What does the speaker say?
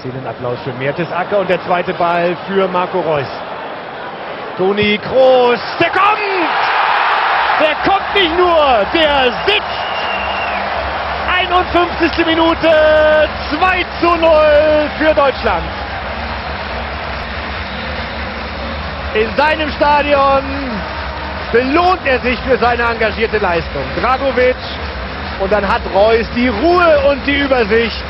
Szenenapplaus für Mertesacker und der zweite Ball für Marco Reus. Toni Kroos, der kommt! Der kommt nicht nur, der sitzt! 51. Minute, 2 zu 0 für Deutschland. In seinem Stadion belohnt er sich für seine engagierte Leistung. Dragovic und dann hat Reus die Ruhe und die Übersicht